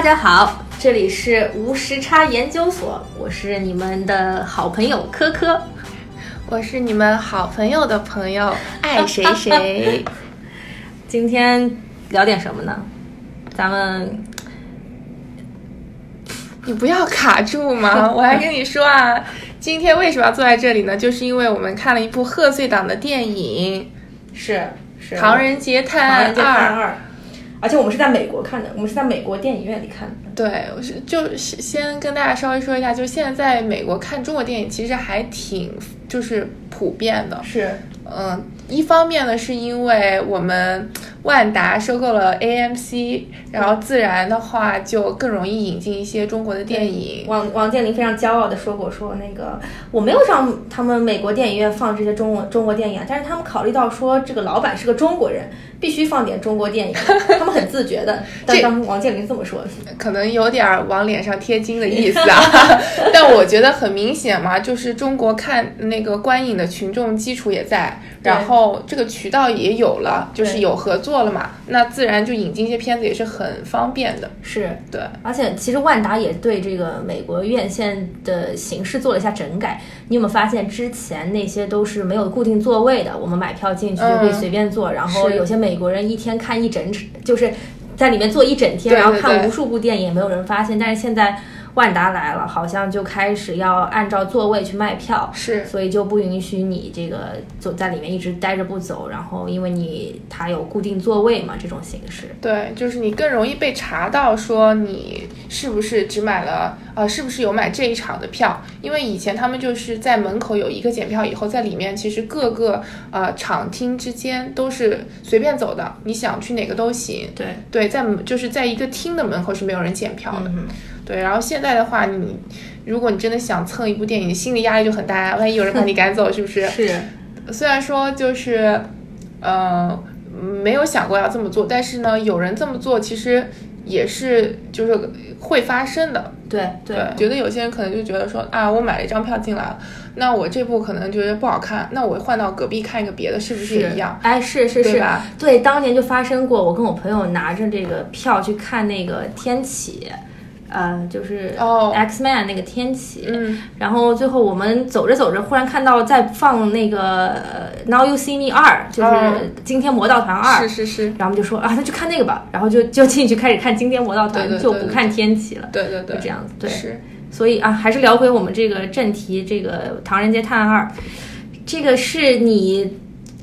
大家好，这里是无时差研究所，我是你们的好朋友科科，我是你们好朋友的朋友爱谁谁。今天聊点什么呢？咱们，你不要卡住嘛！我还跟你说啊，今天为什么要坐在这里呢？就是因为我们看了一部贺岁档的电影，是是《唐人街探案二》。而且我们是在美国看的，我们是在美国电影院里看的。对，我是就先跟大家稍微说一下，就现在在美国看中国电影其实还挺就是普遍的。是，嗯，一方面呢是因为我们。万达收购了 AMC，然后自然的话就更容易引进一些中国的电影。王王健林非常骄傲的说过，说那个我没有让他们美国电影院放这些中国中国电影，但是他们考虑到说这个老板是个中国人，必须放点中国电影，他们很自觉的。但当王健林这么说，可能有点往脸上贴金的意思啊。但我觉得很明显嘛，就是中国看那个观影的群众基础也在，然后这个渠道也有了，就是有合作。做了嘛，那自然就引进一些片子也是很方便的。是对，而且其实万达也对这个美国院线的形式做了一下整改。你有没有发现之前那些都是没有固定座位的，我们买票进去就可以随便坐，然后有些美国人一天看一整，就是在里面坐一整天，然后看无数部电影，也没有人发现。但是现在。万达来了，好像就开始要按照座位去卖票，是，所以就不允许你这个走在里面一直待着不走，然后因为你它有固定座位嘛，这种形式。对，就是你更容易被查到说你是不是只买了，呃，是不是有买这一场的票？因为以前他们就是在门口有一个检票，以后在里面其实各个呃场厅之间都是随便走的，你想去哪个都行。对对，在就是在一个厅的门口是没有人检票的。对，然后现在的话，你如果你真的想蹭一部电影，心理压力就很大，万一有人把你 赶走，是不是？是。虽然说就是，呃，没有想过要这么做，但是呢，有人这么做，其实也是就是会发生的。对对。觉得有些人可能就觉得说啊，我买了一张票进来了，那我这部可能觉得不好看，那我换到隔壁看一个别的，是不是也一样？哎，是是是吧？对，当年就发生过，我跟我朋友拿着这个票去看那个《天启》。呃，就是哦，X Man 那个天启，嗯，然后最后我们走着走着，忽然看到在放那个 Now You See Me 二，就是惊天魔盗团二，是是是，然后我们就说啊，那就看那个吧，然后就就进去开始看惊天魔盗团，就不看天启了，对对对，就这样子，对，是，所以啊，还是聊回我们这个正题，这个唐人街探案二，这个是你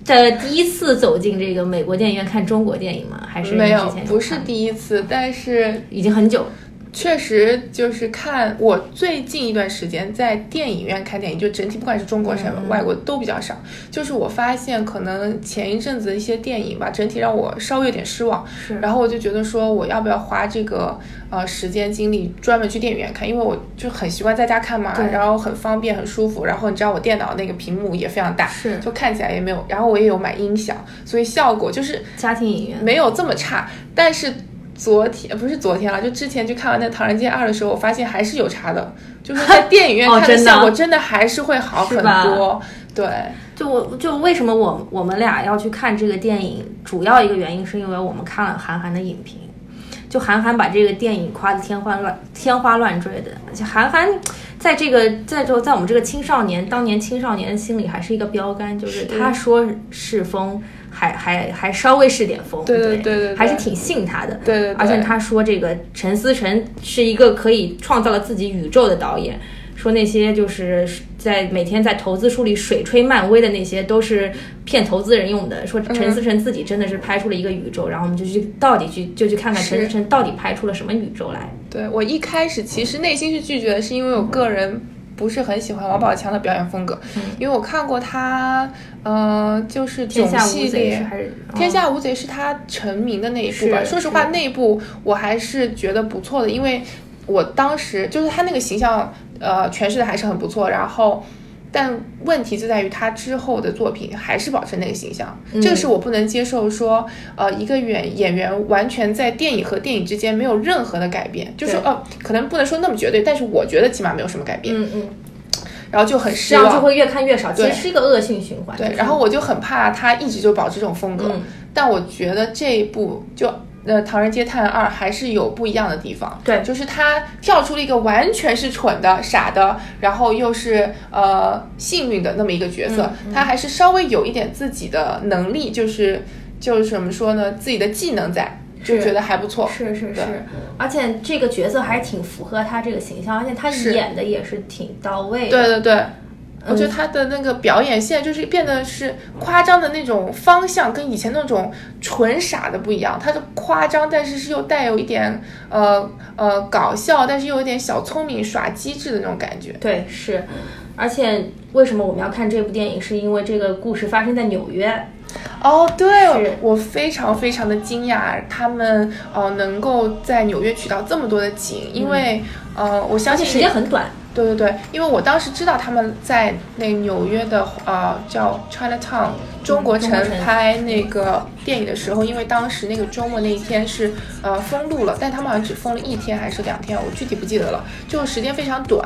的第一次走进这个美国电影院看中国电影吗？还是没有，不是第一次，但是已经很久。确实，就是看我最近一段时间在电影院看电影，就整体不管是中国什么外国都比较少。就是我发现，可能前一阵子一些电影吧，整体让我稍微有点失望。是，然后我就觉得说，我要不要花这个呃时间精力专门去电影院看？因为我就很习惯在家看嘛，然后很方便很舒服。然后你知道我电脑那个屏幕也非常大，是，就看起来也没有。然后我也有买音响，所以效果就是家庭影院没有这么差，但是。昨天不是昨天了，就之前去看完那《唐人街二》的时候，我发现还是有差的，就是 在电影院看的效果真的还是会好很多。对，就我就为什么我我们俩要去看这个电影，主要一个原因是因为我们看了韩寒的影评，就韩寒把这个电影夸得天花乱天花乱坠的，而且韩寒在这个在就在我们这个青少年当年青少年的心里还是一个标杆，就是。他说是风。还还还稍微是点风，对对对对，还是挺信他的，对对。而且他说这个陈思诚是一个可以创造了自己宇宙的导演，说那些就是在每天在投资书里水吹漫威的那些都是骗投资人用的。说陈思诚自己真的是拍出了一个宇宙，然后我们就去到底去就去看看陈思诚到底拍出了什么宇宙来。对我一开始其实内心是拒绝的，是因为我个人。不是很喜欢王宝强的表演风格，因为我看过他，呃，就是囧系列，《天下无贼》是他成名的那一部吧。说实话，那一部我还是觉得不错的，因为我当时就是他那个形象，呃，诠释的还是很不错。然后。但问题就在于他之后的作品还是保持那个形象，这个是我不能接受。说，呃，一个演演员完全在电影和电影之间没有任何的改变，就是说，呃，可能不能说那么绝对，但是我觉得起码没有什么改变。嗯嗯。然后就很失望，这样就会越看越少，其实是一个恶性循环。对，然后我就很怕他一直就保持这种风格。但我觉得这一部就呃《唐人街探案二》还是有不一样的地方。对，就是他跳出了一个完全是蠢的、傻的，然后又是呃幸运的那么一个角色，他还是稍微有一点自己的能力，就是就是怎么说呢，自己的技能在。就觉得还不错，是是是，而且这个角色还挺符合他这个形象，而且他演的也是挺到位的。对对对，我觉得他的那个表演现在就是变得是夸张的那种方向，跟以前那种纯傻的不一样。他的夸张，但是是又带有一点呃呃搞笑，但是又有点小聪明耍机智的那种感觉。对，是。而且为什么我们要看这部电影？是因为这个故事发生在纽约。哦，对，我非常非常的惊讶，他们呃能够在纽约取到这么多的景，因为呃我相信时间很短。对对对，因为我当时知道他们在那纽约的呃叫 Chinatown 中国城拍那个电影的时候，因为当时那个周末那一天是呃封路了，但他们好像只封了一天还是两天，我具体不记得了，就时间非常短。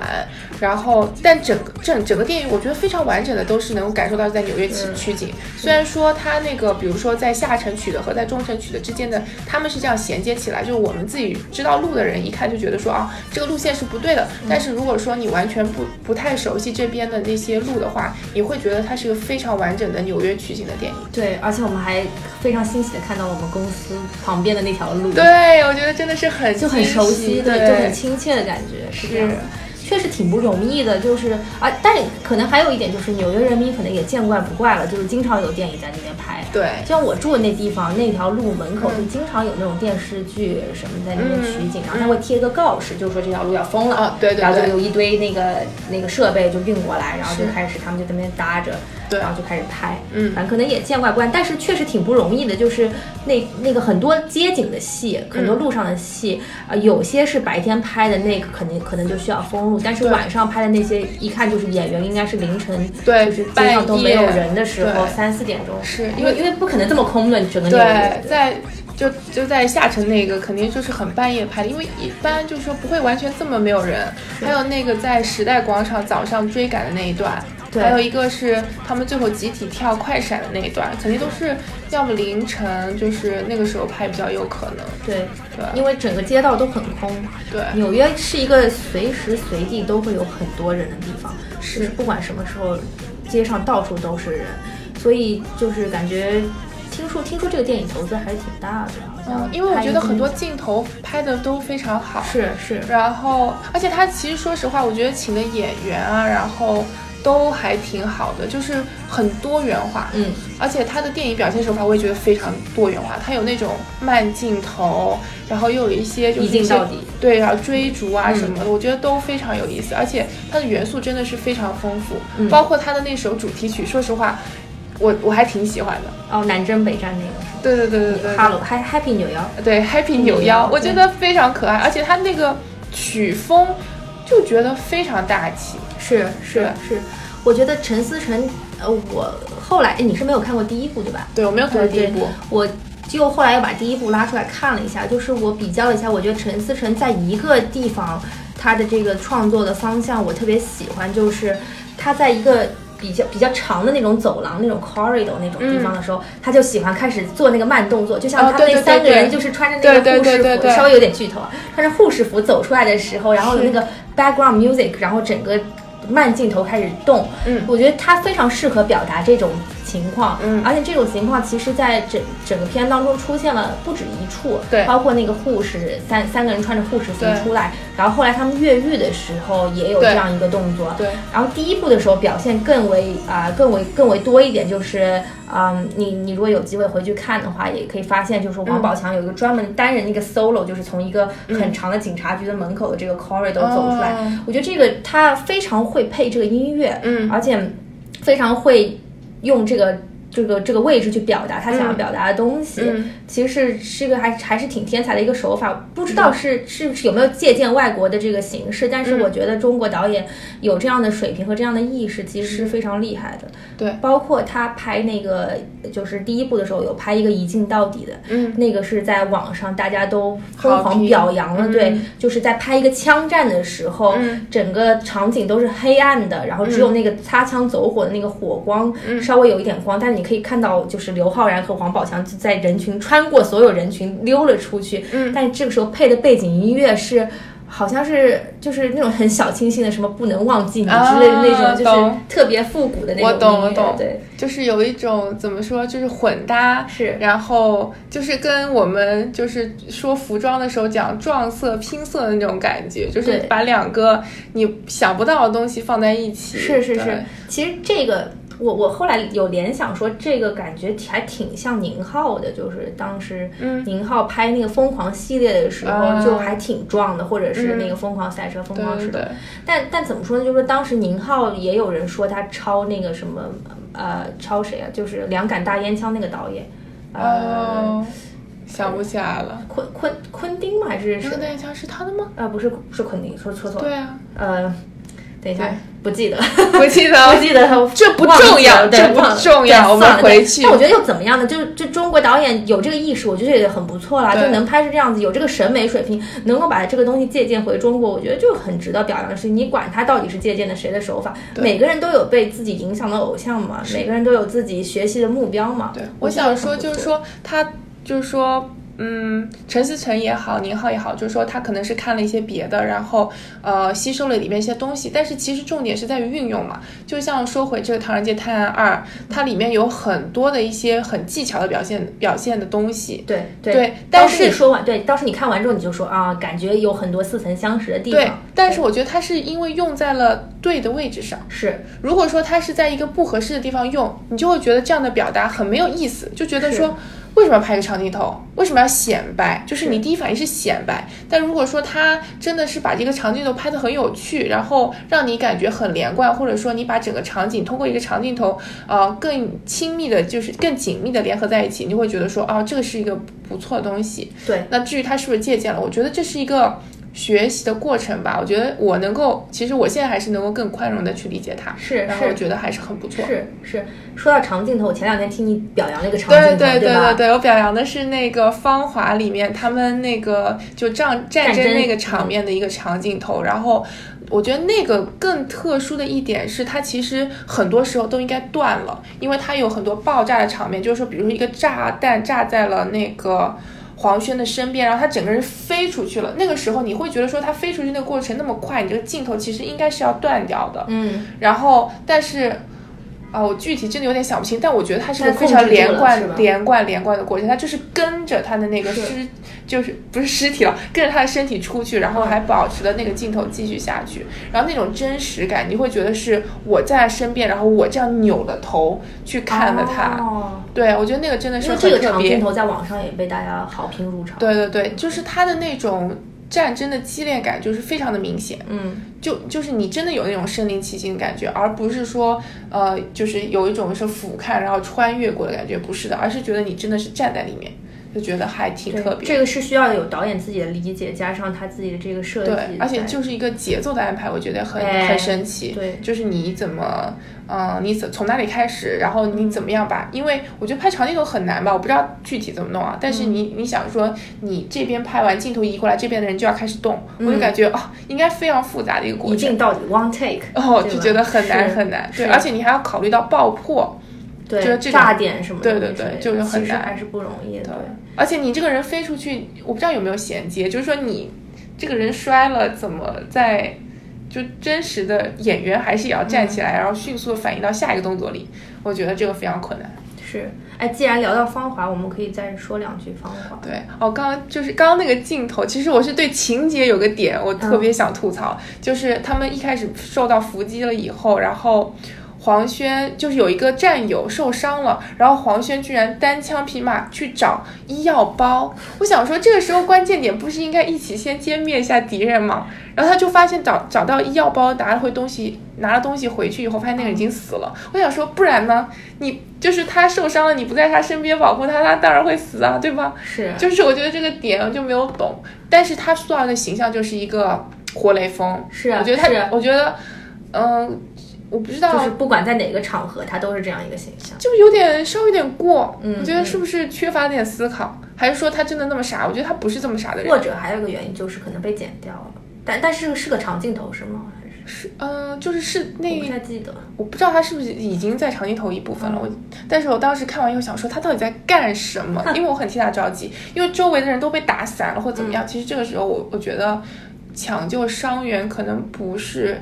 然后，但整个整整个电影我觉得非常完整的，都是能够感受到在纽约取取景。虽然说它那个比如说在下城取的和在中城取的之间的，他们是这样衔接起来，就是我们自己知道路的人一看就觉得说啊这个路线是不对的。但是如果说你完全不不太熟悉这边的那些路的话，你会觉得它是一个非常完整的纽约取景的电影。对，而且我们还非常欣喜的看到我们公司旁边的那条路。对，我觉得真的是很就很熟悉，对，就很亲切的感觉，是这样。确实挺不容易的，就是啊，但可能还有一点就是纽约人民可能也见怪不怪了，就是经常有电影在那边拍。对，像我住的那地方，那条路门口就经常有那种电视剧什么在那边取景，然后他会贴一个告示，就是说这条路要封了。啊，对对。然后就有一堆那个那个设备就运过来，然后就开始他们就在那边搭着。然后就开始拍，嗯，反正可能也见怪不怪，但是确实挺不容易的。就是那那个很多街景的戏，很多路上的戏，啊，有些是白天拍的，那个肯定可能就需要封路。但是晚上拍的那些，一看就是演员应该是凌晨，对，就是街上都没有人的时候，三四点钟，是因为因为不可能这么空的整个在就就在下城那个肯定就是很半夜拍的，因为一般就是说不会完全这么没有人。还有那个在时代广场早上追赶的那一段。还有一个是他们最后集体跳快闪的那一段，肯定都是要么凌晨，就是那个时候拍比较有可能。对对，因为整个街道都很空。对，纽约是一个随时随地都会有很多人的地方，是不管什么时候，街上到处都是人，所以就是感觉，听说听说这个电影投资还是挺大的，好像。因为我觉得很多镜头拍的都非常好。是是。然后，而且他其实说实话，我觉得请的演员啊，然后。都还挺好的，就是很多元化，嗯，而且他的电影表现手法我也觉得非常多元化，他有那种慢镜头，然后又有一些就是一镜到底，对，然后追逐啊什么的，我觉得都非常有意思，而且它的元素真的是非常丰富，包括他的那首主题曲，说实话，我我还挺喜欢的。哦，南征北战那个。对对对对对。Hello，Happy 扭腰。对，Happy 扭腰，我觉得非常可爱，而且他那个曲风就觉得非常大气。是是是，我觉得陈思诚，呃，我后来，哎，你是没有看过第一部对吧？对，我没有看过第一部，我就后来又把第一部拉出来看了一下，就是我比较了一下，我觉得陈思诚在一个地方他的这个创作的方向我特别喜欢，就是他在一个比较比较长的那种走廊那种 corridor 那种地方的时候，他就喜欢开始做那个慢动作，就像他那三个人就是穿着那个护士服，稍微有点剧头，穿着护士服走出来的时候，然后那个 background music，然后整个。慢镜头开始动，嗯，我觉得它非常适合表达这种情况，嗯，而且这种情况其实在整整个片当中出现了不止一处，对，包括那个护士三三个人穿着护士服出来，然后后来他们越狱的时候也有这样一个动作，对，然后第一部的时候表现更为啊更为更为多一点，就是嗯，你你如果有机会回去看的话，也可以发现就是王宝强有一个专门单人那个 solo，就是从一个很长的警察局的门口的这个 corridor 走出来，我觉得这个他非常会配这个音乐，嗯，而且非常会用这个。这个这个位置去表达他想要表达的东西，其实是是一个还还是挺天才的一个手法。不知道是是是有没有借鉴外国的这个形式，但是我觉得中国导演有这样的水平和这样的意识，其实是非常厉害的。对，包括他拍那个就是第一部的时候，有拍一个一镜到底的，嗯，那个是在网上大家都疯狂表扬了。对，就是在拍一个枪战的时候，整个场景都是黑暗的，然后只有那个擦枪走火的那个火光稍微有一点光，但你。你可以看到，就是刘昊然和王宝强就在人群穿过所有人群溜了出去。嗯，但这个时候配的背景音乐是。好像是就是那种很小清新的，什么不能忘记你之类的那种，就是特别复古的那种我懂，我懂，对，就是有一种怎么说，就是混搭，是，然后就是跟我们就是说服装的时候讲撞色拼色的那种感觉，就是把两个你想不到的东西放在一起。是是是，其实这个。我我后来有联想说，这个感觉还挺像宁浩的，就是当时宁浩拍那个疯狂系列的时候，就还挺壮的，或者是那个疯狂赛车、疯狂石头。但但怎么说呢？就是说当时宁浩也有人说他抄那个什么呃，抄谁啊？就是《两杆大烟枪》那个导演，呃，想不起来了。昆昆昆汀吗？还是？两杆大烟枪是他的吗？呃，不是，是昆汀，说说错了。对啊，呃。等一下，不记得，不记得，不记得，这不重要，这不重要，我们回去。但我觉得又怎么样呢？就这中国导演有这个意识，我觉得也很不错啦，就能拍成这样子，有这个审美水平，能够把这个东西借鉴回中国，我觉得就很值得表扬的事情。你管他到底是借鉴的谁的手法，每个人都有被自己影响的偶像嘛，每个人都有自己学习的目标嘛。对，我想说就是说他就是说。嗯，陈思诚也好，宁浩也好，就是说他可能是看了一些别的，然后呃吸收了里面一些东西，但是其实重点是在于运用嘛。就像说回这个《唐人街探案二》，它里面有很多的一些很技巧的表现表现的东西。对对，但是你说完，对，当时你看完之后你就说啊，感觉有很多似曾相识的地方。对，但是我觉得它是因为用在了对的位置上。是，如果说它是在一个不合适的地方用，你就会觉得这样的表达很没有意思，就觉得说。为什么要拍个长镜头？为什么要显摆？就是你第一反应是显摆，但如果说他真的是把这个长镜头拍得很有趣，然后让你感觉很连贯，或者说你把整个场景通过一个长镜头，呃，更亲密的，就是更紧密的联合在一起，你会觉得说，啊，这个是一个不错的东西。对。那至于他是不是借鉴了，我觉得这是一个。学习的过程吧，我觉得我能够，其实我现在还是能够更宽容的去理解他，是，然后我觉得还是很不错。是是，说到长镜头，我前两天听你表扬那个长镜头，对对对对对，我表扬的是那个《芳华》里面他们那个就战战争那个场面的一个长镜头，然后我觉得那个更特殊的一点是，它其实很多时候都应该断了，因为它有很多爆炸的场面，就是说，比如说一个炸弹炸在了那个。黄轩的身边，然后他整个人飞出去了。那个时候你会觉得说他飞出去那个过程那么快，你这个镜头其实应该是要断掉的。嗯，然后但是。啊，我具体真的有点想不清，但我觉得它是个非常连贯、连贯、连贯的过程。它就是跟着他的那个尸，就是不是尸体了，跟着他的身体出去，然后还保持了那个镜头继续下去。然后那种真实感，你会觉得是我在他身边，然后我这样扭了头去看了他。哦，对，我觉得那个真的是很特别。这个长镜头在网上也被大家好评如潮。对对对，就是他的那种。战争的激烈感就是非常的明显，嗯，就就是你真的有那种身临其境的感觉，而不是说，呃，就是有一种是俯瞰然后穿越过的感觉，不是的，而是觉得你真的是站在里面。就觉得还挺特别，这个是需要有导演自己的理解，加上他自己的这个设计，对，而且就是一个节奏的安排，我觉得很很神奇。对，就是你怎么，嗯，你怎从哪里开始，然后你怎么样把？因为我觉得拍长镜头很难吧，我不知道具体怎么弄啊。但是你你想说，你这边拍完镜头移过来，这边的人就要开始动，我就感觉哦，应该非常复杂的一个过程。一镜到底，one take，哦，就觉得很难很难。对，而且你还要考虑到爆破。对，炸点什么的，对对对，就是很难，还是不容易的。对，而且你这个人飞出去，我不知道有没有衔接，就是说你这个人摔了，怎么在就真实的演员还是也要站起来，然后迅速的反应到下一个动作里，我觉得这个非常困难。是，哎，既然聊到芳华，我们可以再说两句芳华。对，哦，刚刚就是刚刚那个镜头，其实我是对情节有个点，我特别想吐槽，就是他们一开始受到伏击了以后，然后。黄轩就是有一个战友受伤了，然后黄轩居然单枪匹马去找医药包。我想说，这个时候关键点不是应该一起先歼灭一下敌人吗？然后他就发现找找到医药包，拿了回东西，拿了东西回去以后，发现那个人已经死了。我想说，不然呢？你就是他受伤了，你不在他身边保护他，他当然会死啊，对吧？是，就是我觉得这个点我就没有懂。但是他塑造的形象就是一个活雷锋，是，啊我觉得他，我觉得，嗯。我不知道，就是不管在哪个场合，他都是这样一个形象，就有点稍微有点过。嗯，我觉得是不是缺乏点思考，还是说他真的那么傻？我觉得他不是这么傻的人。或者还有一个原因就是可能被剪掉了，但但是是个长镜头是吗？还是是，嗯，就是是那，不太记得，我不知道他是不是已经在长镜头一部分了。我，但是我当时看完以后想说，他到底在干什么？因为我很替他着急，因为周围的人都被打散了或怎么样。其实这个时候，我我觉得抢救伤员可能不是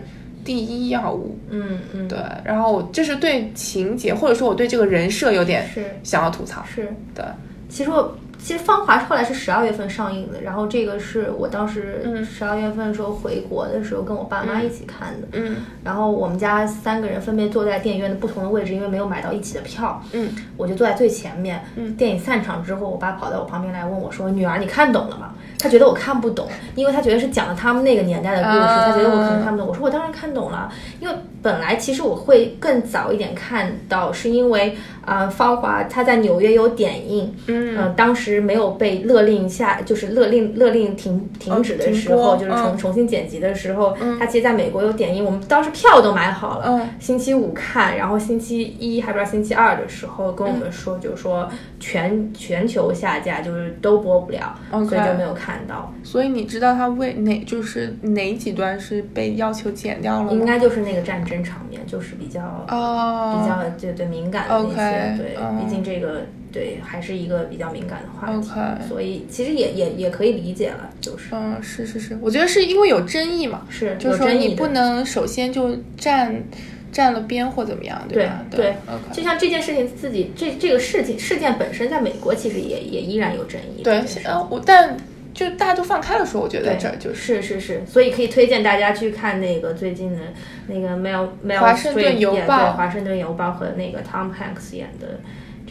第一要务。嗯嗯，对。然后这是对情节，或者说我对这个人设有点是想要吐槽。是对，其实我。其实《芳华》后来是十二月份上映的，然后这个是我当时十二月份的时候回国的时候跟我爸妈一起看的。嗯，然后我们家三个人分别坐在电影院的不同的位置，因为没有买到一起的票。嗯，我就坐在最前面。嗯，电影散场之后，我爸跑到我旁边来问我说：“女儿，你看懂了吗？”他觉得我看不懂，因为他觉得是讲了他们那个年代的故事，他觉得我可能看不懂。我说：“我当然看懂了，因为本来其实我会更早一点看到，是因为啊，《芳华》它在纽约有点映。嗯，当时没有被。勒令下就是勒令勒令停停止的时候，就是重重新剪辑的时候，他其实在美国有点映，我们当时票都买好了，星期五看，然后星期一还不知道星期二的时候跟我们说，就是说全全球下架，就是都播不了，所以就没有看到。所以你知道他为哪就是哪几段是被要求剪掉了吗？应该就是那个战争场面，就是比较哦比较对对敏感的那些，对，毕竟这个。对，还是一个比较敏感的话题，所以其实也也也可以理解了，就是，嗯，是是是，我觉得是因为有争议嘛，是，就是说你不能首先就站站了边或怎么样，对吧？对，就像这件事情自己这这个事情事件本身，在美国其实也也依然有争议，对，呃，我但就大家都放开了说，我觉得这就是是是是，所以可以推荐大家去看那个最近的那个《Mel Mel 华盛顿邮报》《华盛顿邮报》和那个 Tom Hanks 演的。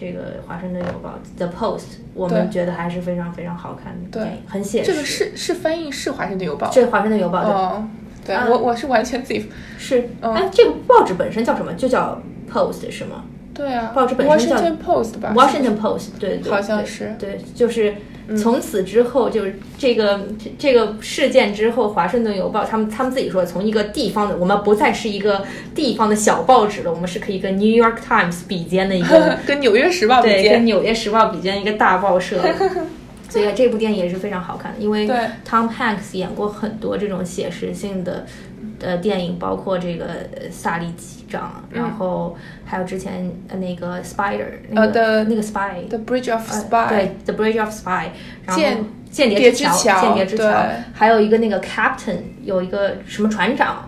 这个《华盛顿邮报》The Post，我们觉得还是非常非常好看的电影，很写实。这个是是翻译是《华盛顿邮报》，这《华盛顿邮报》的。对，我我是完全自己是。哎，这个报纸本身叫什么？就叫 Post 是吗？对啊，报纸本身叫 Washington Post 吧？Washington Post，对对，好像是。对，就是。从此之后，就是这个这个事件之后，《华盛顿邮报》他们他们自己说，从一个地方的，我们不再是一个地方的小报纸了，我们是可以跟《New York Times》比肩的一个，跟《纽约时报》比肩，跟《纽约时报》比肩一个大报社。所以这部电影也是非常好看的，因为 Tom Hanks 演过很多这种写实性的呃电影，包括这个《萨利机长》，然后还有之前那个 Spider 那个那个 Spy，The Bridge of Spy，对，The Bridge of Spy，然后间谍之桥，间谍之桥，还有一个那个 Captain，有一个什么船长。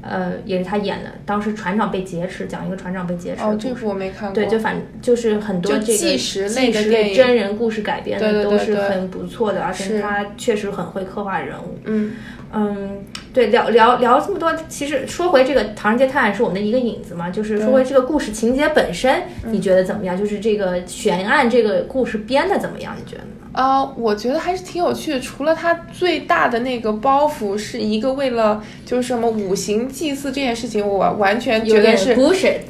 呃，也是他演的。当时船长被劫持，讲一个船长被劫持。哦，这部我没看过。对，就反就是很多这个纪实类的真人故事改编的都是很不错的，而且他确实很会刻画人物。嗯嗯，对，聊聊聊这么多，其实说回这个《唐人街探案》是我们的一个影子嘛，就是说回这个故事情节本身，你觉得怎么样？就是这个悬案这个故事编的怎么样？你觉得？啊，我觉得还是挺有趣的。除了他最大的那个包袱是一个为了就是什么五行祭祀这件事情，我完全觉得是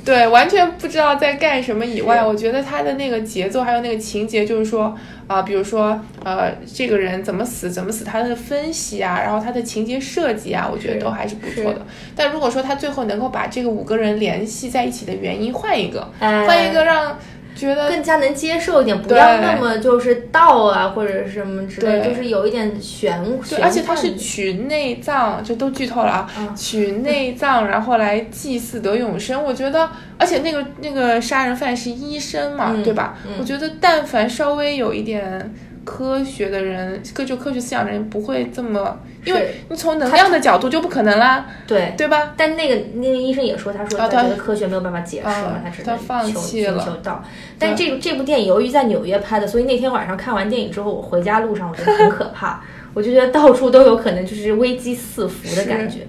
对，完全不知道在干什么以外，我觉得他的那个节奏还有那个情节，就是说啊，比如说呃，这个人怎么死，怎么死，他的分析啊，然后他的情节设计啊，我觉得都还是不错的。但如果说他最后能够把这个五个人联系在一起的原因换一个，换一个让。觉得更加能接受一点，不要那么就是道啊或者什么之类，就是有一点玄玄。而且它是取内脏，就都剧透了啊！取内脏然后来祭祀得永生，我觉得，而且那个那个杀人犯是医生嘛，对吧？我觉得但凡稍微有一点。科学的人，科就科学思想的人不会这么，因为你从能量的角度就不可能啦，对对吧？但那个那个医生也说，他说他觉得科学没有办法解释嘛，他只能求寻求道。但这这部电影由于在纽约拍的，所以那天晚上看完电影之后，我回家路上我觉得很可怕。我就觉得到处都有可能就是危机四伏的感觉，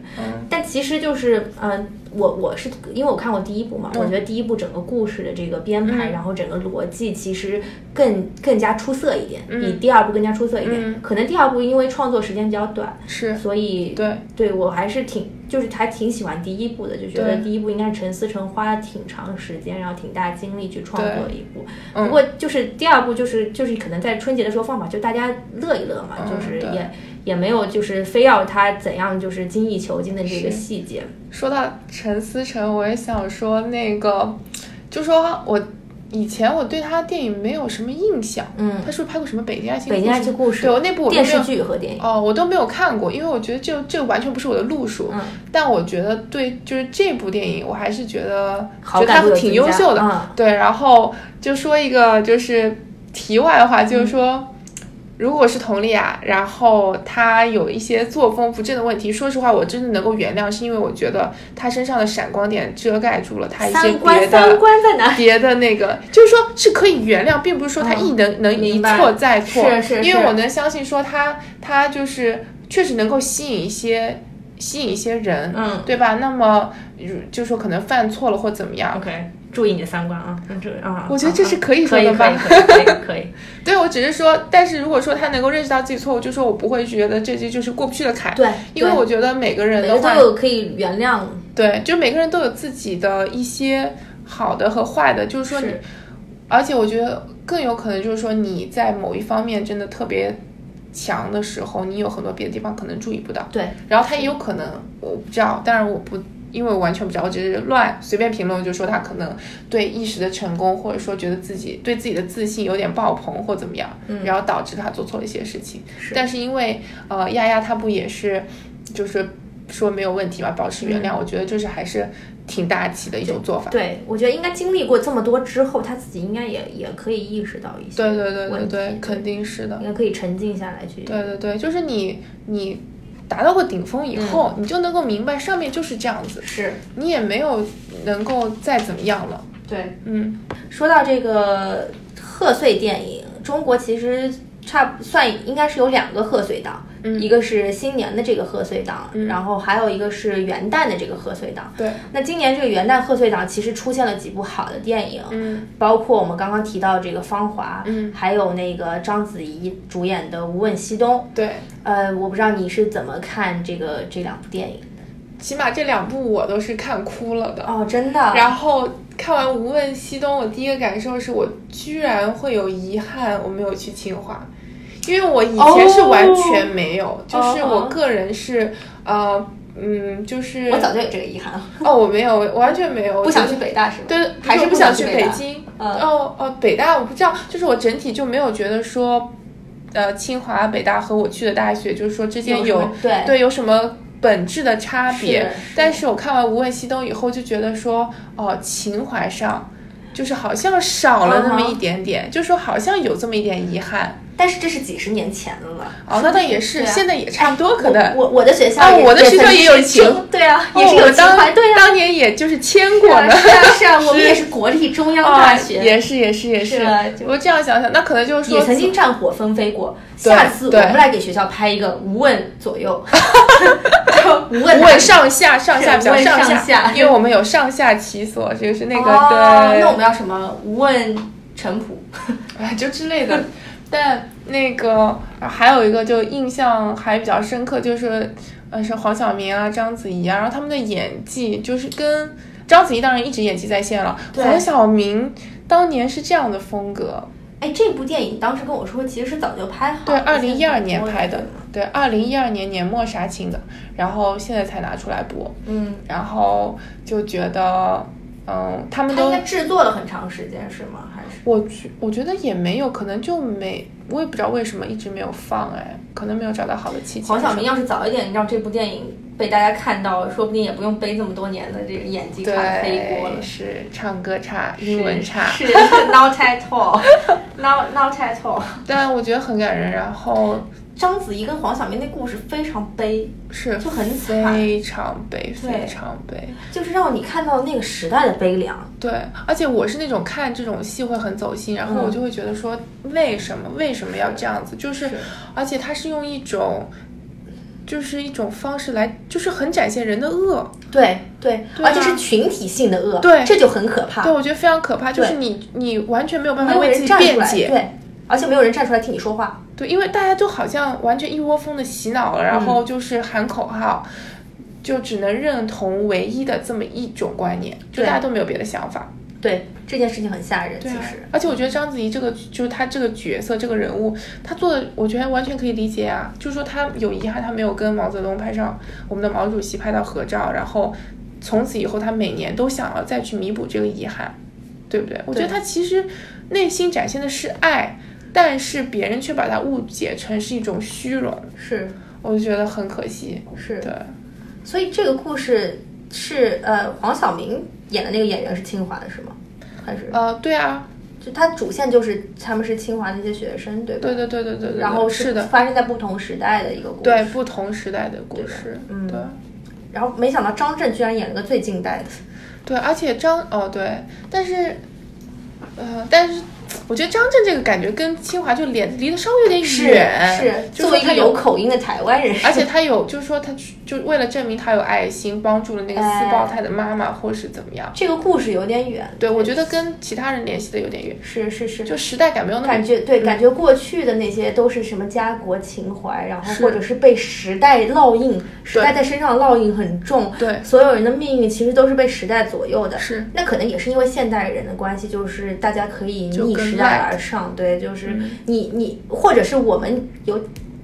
但其实就是，嗯，我我是因为我看过第一部嘛，我觉得第一部整个故事的这个编排，然后整个逻辑其实更更加出色一点，比第二部更加出色一点。可能第二部因为创作时间比较短，是，所以对。对我还是挺。就是还挺喜欢第一部的，就觉得第一部应该是陈思诚花了挺长时间，然后挺大精力去创作一部。不过就是第二部，就是就是可能在春节的时候放吧，就大家乐一乐嘛，就是也也没有就是非要他怎样就是精益求精的这个细节。说到陈思诚，我也想说那个，就说我以前我对他电影没有什么印象，嗯，他是不是拍过什么《北京爱情北京爱情故事》？对我那部我电视剧和电影哦，我都没有看过，因为我觉得这这完全不是我的路数。嗯，但我觉得对，就是这部电影，我还是觉得觉得他挺优秀的。对，然后就说一个就是题外话，就是说。如果是佟丽娅，然后她有一些作风不正的问题，说实话，我真的能够原谅，是因为我觉得她身上的闪光点遮盖住了她一些别的别的那个，就是说是可以原谅，并不是说她一能能一错再错，是是，因为我能相信说她她就是确实能够吸引一些吸引一些人，嗯，对吧？那么就说可能犯错了或怎么样，OK。注意你的三观啊，这啊，我觉得这是可以说的吧，可以可以可以。对，我只是说，但是如果说他能够认识到自己错误，就说我不会觉得这些就是过不去的坎。对，因为我觉得每个人的话都有可以原谅。对，就每个人都有自己的一些好的和坏的，就是说你，而且我觉得更有可能就是说你在某一方面真的特别强的时候，你有很多别的地方可能注意不到。对，然后他也有可能，我不知道，当然我不。因为我完全不知道，我只是乱随便评论，就说他可能对一时的成功，或者说觉得自己对自己的自信有点爆棚或怎么样，然后导致他做错了一些事情。但是因为呃，丫丫她不也是，就是说没有问题嘛，保持原谅，我觉得就是还是挺大气的一种做法。对，我觉得应该经历过这么多之后，他自己应该也也可以意识到一些。对对对对对，肯定是的。应该可以沉静下来去。对对对，就是你你。达到过顶峰以后，你就能够明白上面就是这样子，是你也没有能够再怎么样了。对，嗯，说到这个贺岁电影，中国其实差算应该是有两个贺岁档。一个是新年的这个贺岁档，然后还有一个是元旦的这个贺岁档。对，那今年这个元旦贺岁档其实出现了几部好的电影，嗯，包括我们刚刚提到这个《芳华》，嗯，还有那个章子怡主演的《无问西东》。对，呃，我不知道你是怎么看这个这两部电影的？起码这两部我都是看哭了的。哦，真的。然后看完《无问西东》，我第一个感受是我居然会有遗憾，我没有去清华。因为我以前是完全没有，就是我个人是呃嗯，就是我早就有这个遗憾哦，我没有，完全没有，不想去北大是吗？对，还是不想去北京？哦哦，北大我不知道，就是我整体就没有觉得说，呃，清华、北大和我去的大学，就是说之间有对对有什么本质的差别？但是我看完《无问西东》以后，就觉得说，哦，情怀上就是好像少了那么一点点，就说好像有这么一点遗憾。但是这是几十年前的了，哦，那倒也是，现在也差不多，可能。我我的学校啊，我的学校也有情，对啊，也是有情怀，对啊，当年也就是签过的，是啊是啊，我们也是。国立中央大学，也是也是也是，我这样想想，那可能就是说也曾经战火纷飞过，下次我们来给学校拍一个无问左右，无问上下上下比较上下，因为我们有上下其所，就是那个对，那我们要什么？无问陈普，哎，就之类的。但那个还有一个就印象还比较深刻，就是呃是黄晓明啊、章子怡啊，然后他们的演技就是跟章子怡当然一直演技在线了，黄晓明当年是这样的风格。哎，这部电影当时跟我说其实是早就拍好，对，二零一二年拍的，对，二零一二年年末杀青的，然后现在才拿出来播，嗯，然后就觉得。嗯，他们都应该制作了很长时间是吗？还是我觉我觉得也没有，可能就没，我也不知道为什么一直没有放，哎，可能没有找到好的契机。黄晓明要是早一点让这部电影被大家看到，说不定也不用背这么多年的这个演技差黑锅了。是唱歌差，英文差，是 not at all，not not at all。但我觉得很感人，然后。章子怡跟黄晓明那故事非常悲，是就很惨，非常悲，非常悲，就是让你看到那个时代的悲凉。对，而且我是那种看这种戏会很走心，然后我就会觉得说，为什么为什么要这样子？就是，而且他是用一种，就是一种方式来，就是很展现人的恶。对对，而且是群体性的恶。对，这就很可怕。对，我觉得非常可怕，就是你你完全没有办法为自己辩解。对。而且没有人站出来替你说话，对，因为大家就好像完全一窝蜂的洗脑了，然后就是喊口号，就只能认同唯一的这么一种观念，就大家都没有别的想法。对，这件事情很吓人，其实。而且我觉得章子怡这个就是她这个角色这个人物，她做的我觉得完全可以理解啊，就是说她有遗憾，她没有跟毛泽东拍上我们的毛主席拍到合照，然后从此以后她每年都想要再去弥补这个遗憾。对不对？我觉得她其实内心展现的是爱，但是别人却把它误解成是一种虚荣，是，我就觉得很可惜。是对，所以这个故事是呃黄晓明演的那个演员是清华的是吗？还是呃对啊，就他主线就是他们是清华那些学生，对吧？对对对对对对。然后是的，发生在不同时代的一个故事，对不同时代的故事，嗯对。然后没想到张震居然演了个最近代的，对，而且张哦对，但是，呃，但是。我觉得张震这个感觉跟清华就离离得稍微有点远，是作为一个有口音的台湾人，而且他有就是说他就为了证明他有爱心，帮助了那个四胞胎的妈妈，或是怎么样。这个故事有点远，对我觉得跟其他人联系的有点远，是是是，就时代感没有那么感觉对，感觉过去的那些都是什么家国情怀，然后或者是被时代烙印，时代在身上烙印很重，对，所有人的命运其实都是被时代左右的，是，那可能也是因为现代人的关系，就是大家可以逆时代而上。对，就是你你，或者是我们有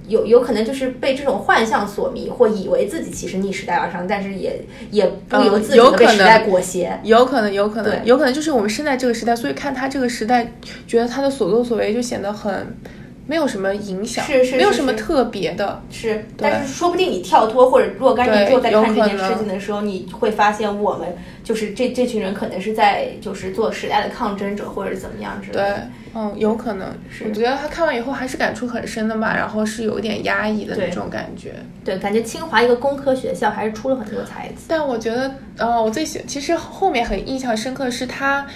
有有可能就是被这种幻象所迷，或以为自己其实逆时代而上，但是也也不由自主的被时代裹挟。有可能，有可能，有可能就是我们生在这个时代，所以看他这个时代，觉得他的所作所为就显得很没有什么影响，是是，没有什么特别的。是，但是说不定你跳脱或者若干年之后再看这件事情的时候，你会发现我们就是这这群人可能是在就是做时代的抗争者，或者怎么样之类的。对。嗯，有可能是，我觉得他看完以后还是感触很深的嘛，然后是有点压抑的那种感觉。对，感觉清华一个工科学校还是出了很多才子。但我觉得，呃，我最喜，其实后面很印象深刻的是他。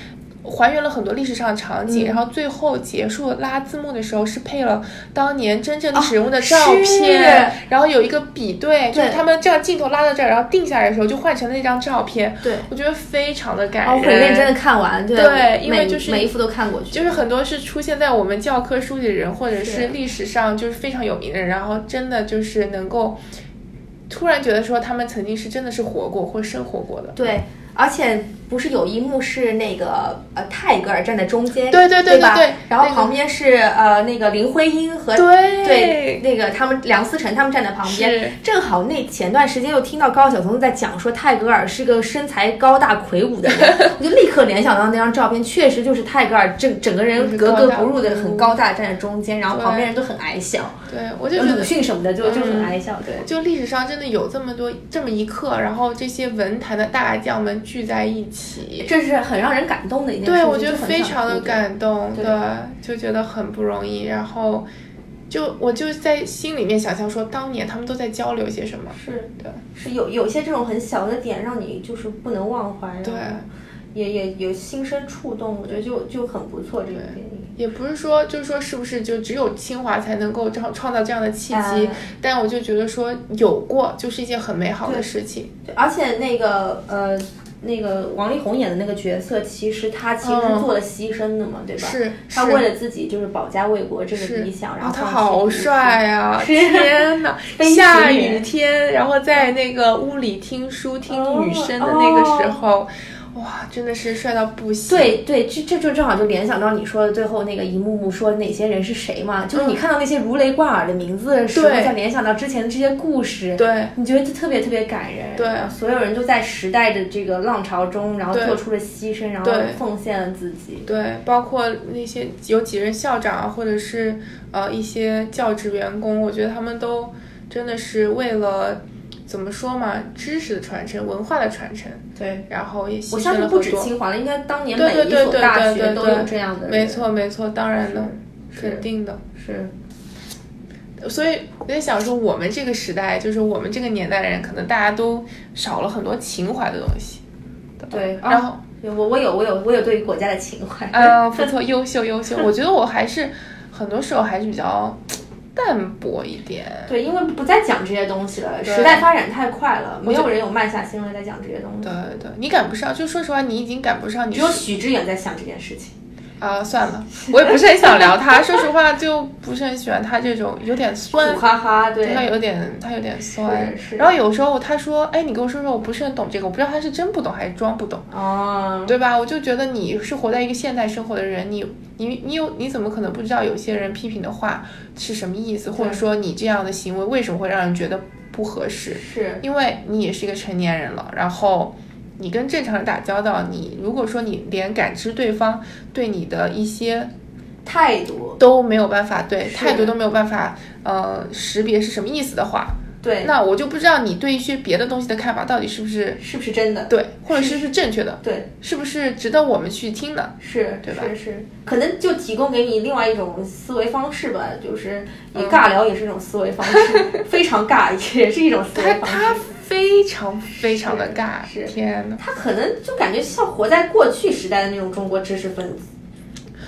还原了很多历史上的场景，然后最后结束拉字幕的时候是配了当年真正历史人物的照片，然后有一个比对，就是他们这样镜头拉到这儿，然后定下来的时候就换成了那张照片。对，我觉得非常的感人。我很认真的看完，对，因为就是每一幅都看过去，就是很多是出现在我们教科书里的人，或者是历史上就是非常有名的人，然后真的就是能够突然觉得说他们曾经是真的是活过或生活过的。对。而且不是有一幕是那个呃泰戈尔站在中间，对对对对对，然后旁边是呃那个林徽因和对。对那个他们梁思成他们站在旁边，正好那前段时间又听到高晓松在讲说泰戈尔是个身材高大魁梧的人，我就立刻联想到那张照片，确实就是泰戈尔整整个人格格不入的很高大站在中间，然后旁边人都很矮小，对我就觉得鲁迅什么的就就很矮小，对，就历史上真的有这么多这么一刻，然后这些文坛的大将们。聚在一起，这是很让人感动的一件事。对，我觉得非常的感动，对，就觉得很不容易。然后，就我就在心里面想象说，当年他们都在交流些什么。是对，是有有些这种很小的点，让你就是不能忘怀。对，也也有心生触动，我觉得就就很不错。这个电影也不是说，就是说，是不是就只有清华才能够创创造这样的契机？但我就觉得说，有过就是一件很美好的事情。对，而且那个呃。那个王力宏演的那个角色，其实他其实做了牺牲的嘛，对吧？是，他为了自己就是保家卫国这个理想，然后他好帅啊！天哪，下雨天，然后在那个屋里听书听雨声的那个时候。哇，真的是帅到不行！对对，这这就正好就联想到你说的最后那个一幕幕说哪些人是谁嘛，就是你看到那些如雷贯耳的名字的时候，再联想到之前的这些故事，对，你觉得特别特别感人。对，所有人都在时代的这个浪潮中，然后做出了牺牲，然后奉献了自己。对，包括那些有几任校长啊，或者是呃一些教职员工，我觉得他们都真的是为了。怎么说嘛？知识的传承，文化的传承，对，然后也我相信不止清华了，应该当年每一所大学都有这样的。没错，没错，当然了，肯定的是。所以我在想说，我们这个时代，就是我们这个年代的人，可能大家都少了很多情怀的东西。对，然后我我有我有我有对于国家的情怀。呃，不错，优秀优秀。我觉得我还是很多时候还是比较。淡薄一点，对，因为不再讲这些东西了，时代发展太快了，没有人有慢下心来再讲这些东西。对对，你赶不上，就说实话，你已经赶不上。只有许知远在想这件事情。啊，算了，我也不是很想聊他。说实话，就不是很喜欢他这种有点酸，苦哈哈，对，他有点，他有点酸。然后有时候他说：“哎，你跟我说说，我不是很懂这个，我不知道他是真不懂还是装不懂。”哦，对吧？我就觉得你是活在一个现代生活的人，你你你有你怎么可能不知道有些人批评的话是什么意思，或者说你这样的行为为什么会让人觉得不合适？是因为你也是一个成年人了，然后。你跟正常人打交道，你如果说你连感知对方对你的一些态度都没有办法，对态度都没有办法，呃，识别是什么意思的话。对，那我就不知道你对一些别的东西的看法到底是不是是不是真的，对，或者是不是正确的，对，是不是值得我们去听的，是，对吧？是是，可能就提供给你另外一种思维方式吧，就是你尬聊也是一种思维方式，非常尬也是一种思维方式。他他非常非常的尬，是天呐，他可能就感觉像活在过去时代的那种中国知识分子。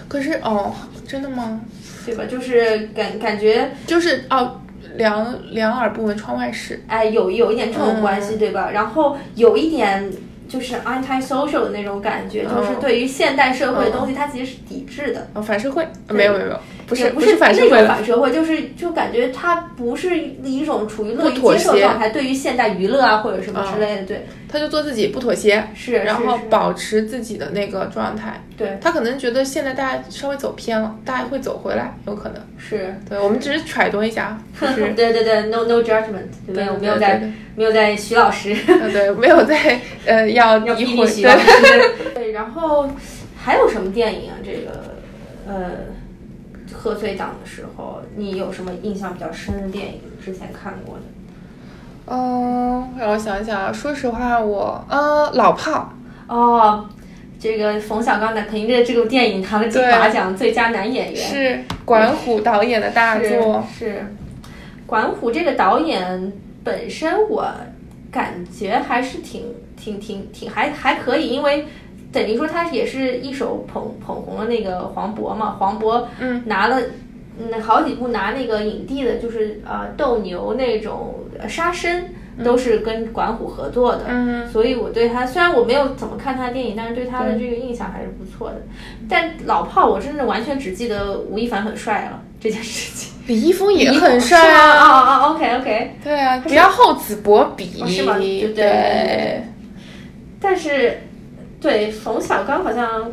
可是哦，真的吗？对吧？就是感感觉就是哦。两两耳不闻窗外事，哎，有有一点这种关系，对吧？然后有一点就是 anti-social 的那种感觉，就是对于现代社会的东西，它其实是抵制的。哦反社会？没有没有没有，不是不是反社会，反社会就是就感觉他不是一种处于乐于接受状态，对于现代娱乐啊或者什么之类的，对。他就做自己，不妥协，是，然后保持自己的那个状态。对，他可能觉得现在大家稍微走偏了，大家会走回来，有可能是。对，我们只是揣度一下。对对对，no no judgment，没有没有在没有在徐老师，对，没有在呃要 要逼你徐老师。对，然后还有什么电影啊？这个呃，贺岁档的时候，你有什么印象比较深的电影？之前看过的？嗯，让我想想。说实话，我呃，老炮哦，这个冯小刚的凭着这部电影拿了金马奖最佳男演员，是管虎导演的大作。是管虎这个导演本身，我感觉还是挺挺挺挺还还可以，因为等于说他也是一手捧捧红了那个黄渤嘛，黄渤嗯拿了。嗯，好几部拿那个影帝的，就是呃斗牛那种杀生，都是跟管虎合作的。嗯，所以我对他虽然我没有怎么看他的电影，但是对他的这个印象还是不错的。但老炮，我真的完全只记得吴亦凡很帅了这件事情。李易峰也很帅啊！啊啊，OK OK。对啊，不要厚此薄彼，是吗？对对对。但是，对冯小刚好像。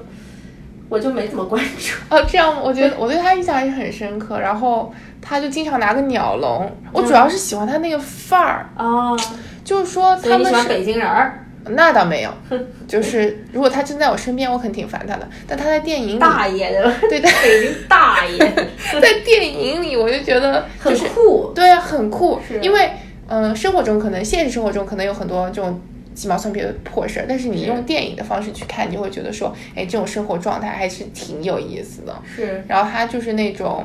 我就没怎么关注 哦，这样我觉得我对他印象也很深刻。然后他就经常拿个鸟笼，我主要是喜欢他那个范儿哦，就是说他们喜欢北京人儿，那倒没有，就是如果他真在我身边，我肯定挺烦他的。但他在电影里大爷的，对，在北京大爷，在电影里我就觉得很酷，对，很酷。因为嗯，生活中可能现实生活中可能有很多这种。鸡毛蒜皮的破事儿，但是你用电影的方式去看，你就会觉得说，哎，这种生活状态还是挺有意思的。是，然后他就是那种。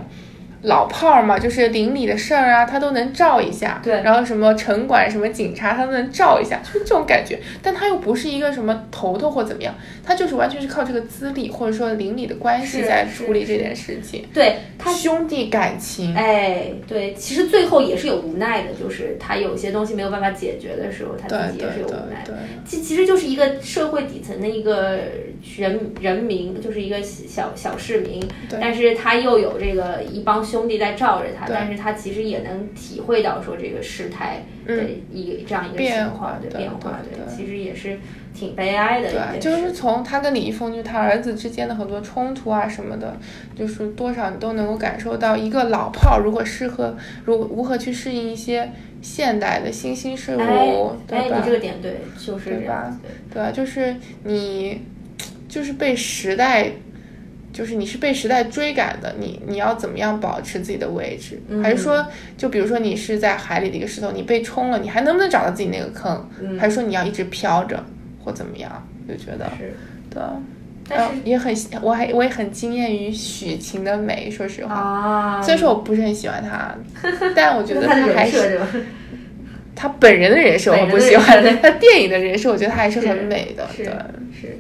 老炮儿嘛，就是邻里的事儿啊，他都能照一下。对，然后什么城管、什么警察，他都能照一下，就是这种感觉。但他又不是一个什么头头或怎么样，他就是完全是靠这个资历或者说邻里的关系在处理这件事情。对他兄弟感情，哎，对，其实最后也是有无奈的，就是他有些东西没有办法解决的时候，他自己也是有无奈。对，其其实就是一个社会底层的一个人人民，就是一个小小市民，但是他又有这个一帮。兄弟在罩着他，但是他其实也能体会到说这个事态的一这样一个情况的变化，对，其实也是挺悲哀的。对，就是从他跟李易峰，就他儿子之间的很多冲突啊什么的，就是多少你都能够感受到一个老炮如果适合如如何去适应一些现代的新兴事物，对吧？你这个点对，就是对吧？对吧？就是你 就是被时代。就是你是被时代追赶的，你你要怎么样保持自己的位置？还是说，就比如说你是在海里的一个石头，你被冲了，你还能不能找到自己那个坑？还是说你要一直飘着或怎么样？就觉得是，对，但是也很，我还我也很惊艳于许晴的美，说实话，虽然说我不是很喜欢她，但我觉得她还是，她本人的人设我不喜欢，她电影的人设我觉得她还是很美的，对，是。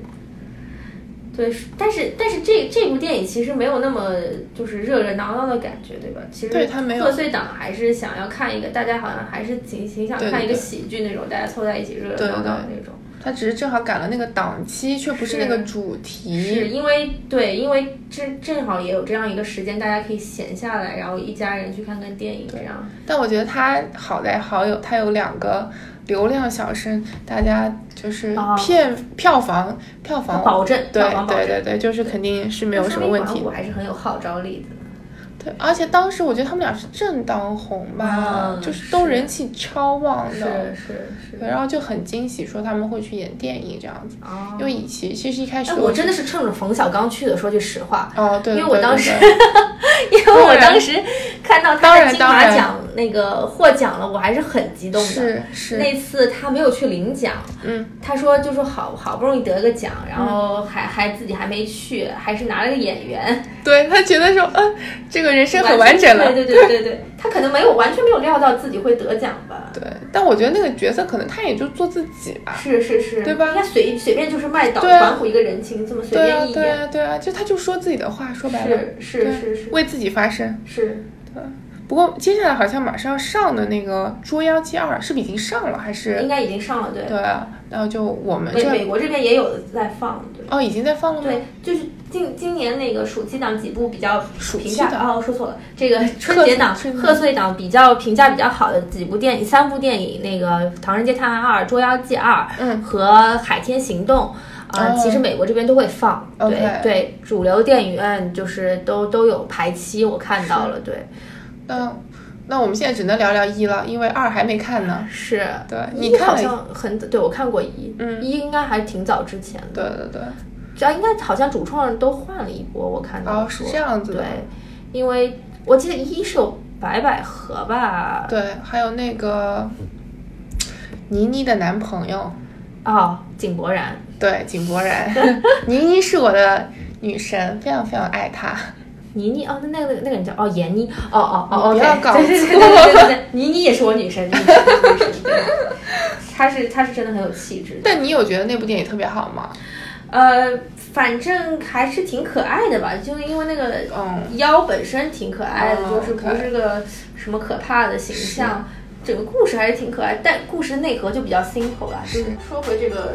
对，但是但是这这部电影其实没有那么就是热热闹闹的感觉，对吧？其实贺岁档还是想要看一个，大家好像还是挺挺想看一个喜剧那种，大家凑在一起热热闹闹那种。他只是正好赶了那个档期，却不是那个主题。是因为对，因为正正好也有这样一个时间，大家可以闲下来，然后一家人去看看电影这样。但我觉得他好在好有他有两个。流量小生，大家就是骗票房，票房保证，对对对对，就是肯定是没有什么问题。我还是很有号召力的。对，而且当时我觉得他们俩是正当红吧，就是都人气超旺的，是是是。对，然后就很惊喜，说他们会去演电影这样子。啊。因为以前其实一开始我真的是趁着冯小刚去的，说句实话。哦，对。因为我当时，因为我当时看到他的金马奖那个获奖了，我还是很激动的。是是。那次他没有去领奖，嗯，他说就说好好不容易得个奖，然后还还自己还没去，还是拿了个演员。对他觉得说，嗯，这个。人生很完整了，对对对对对，他可能没有完全没有料到自己会得奖吧。对，但我觉得那个角色可能他也就做自己吧。是是是，对吧？他随随便就是卖岛还虎一个人情，这么随便一演。对啊对啊，就他就说自己的话，说白了是是是是，为自己发声。是。对。不过接下来好像马上要上的那个《捉妖记二》是不是已经上了？还是应该已经上了？对。然后就我们美美国这边也有在放。对。哦，已经在放了吗？对，就是。今今年那个暑期档几部比较评价哦说错了，这个春节档贺岁档比较评价比较好的几部电影，三部电影，那个《唐人街探案二》《捉妖记二》和《海天行动》啊，其实美国这边都会放，对对，主流电影院就是都都有排期，我看到了，对。那那我们现在只能聊聊一了，因为二还没看呢。是对，你看好像很对我看过一，嗯，一应该还挺早之前的，对对对。主要应该好像主创都换了一波，我看到哦是这样子对，因为我记得一是有白百合吧，对，还有那个倪妮的男朋友哦，井柏然，对，井柏然，倪妮是我的女神，非常非常爱她。倪妮哦，那那个那个人叫哦闫妮，哦哦哦哦，不要搞错，对对对对对，倪妮也是我女神，她是她是真的很有气质。但你有觉得那部电影特别好吗？呃，反正还是挺可爱的吧，就因为那个妖本身挺可爱的，就是不是个什么可怕的形象，整个故事还是挺可爱，但故事内核就比较 simple 了。就是说回这个。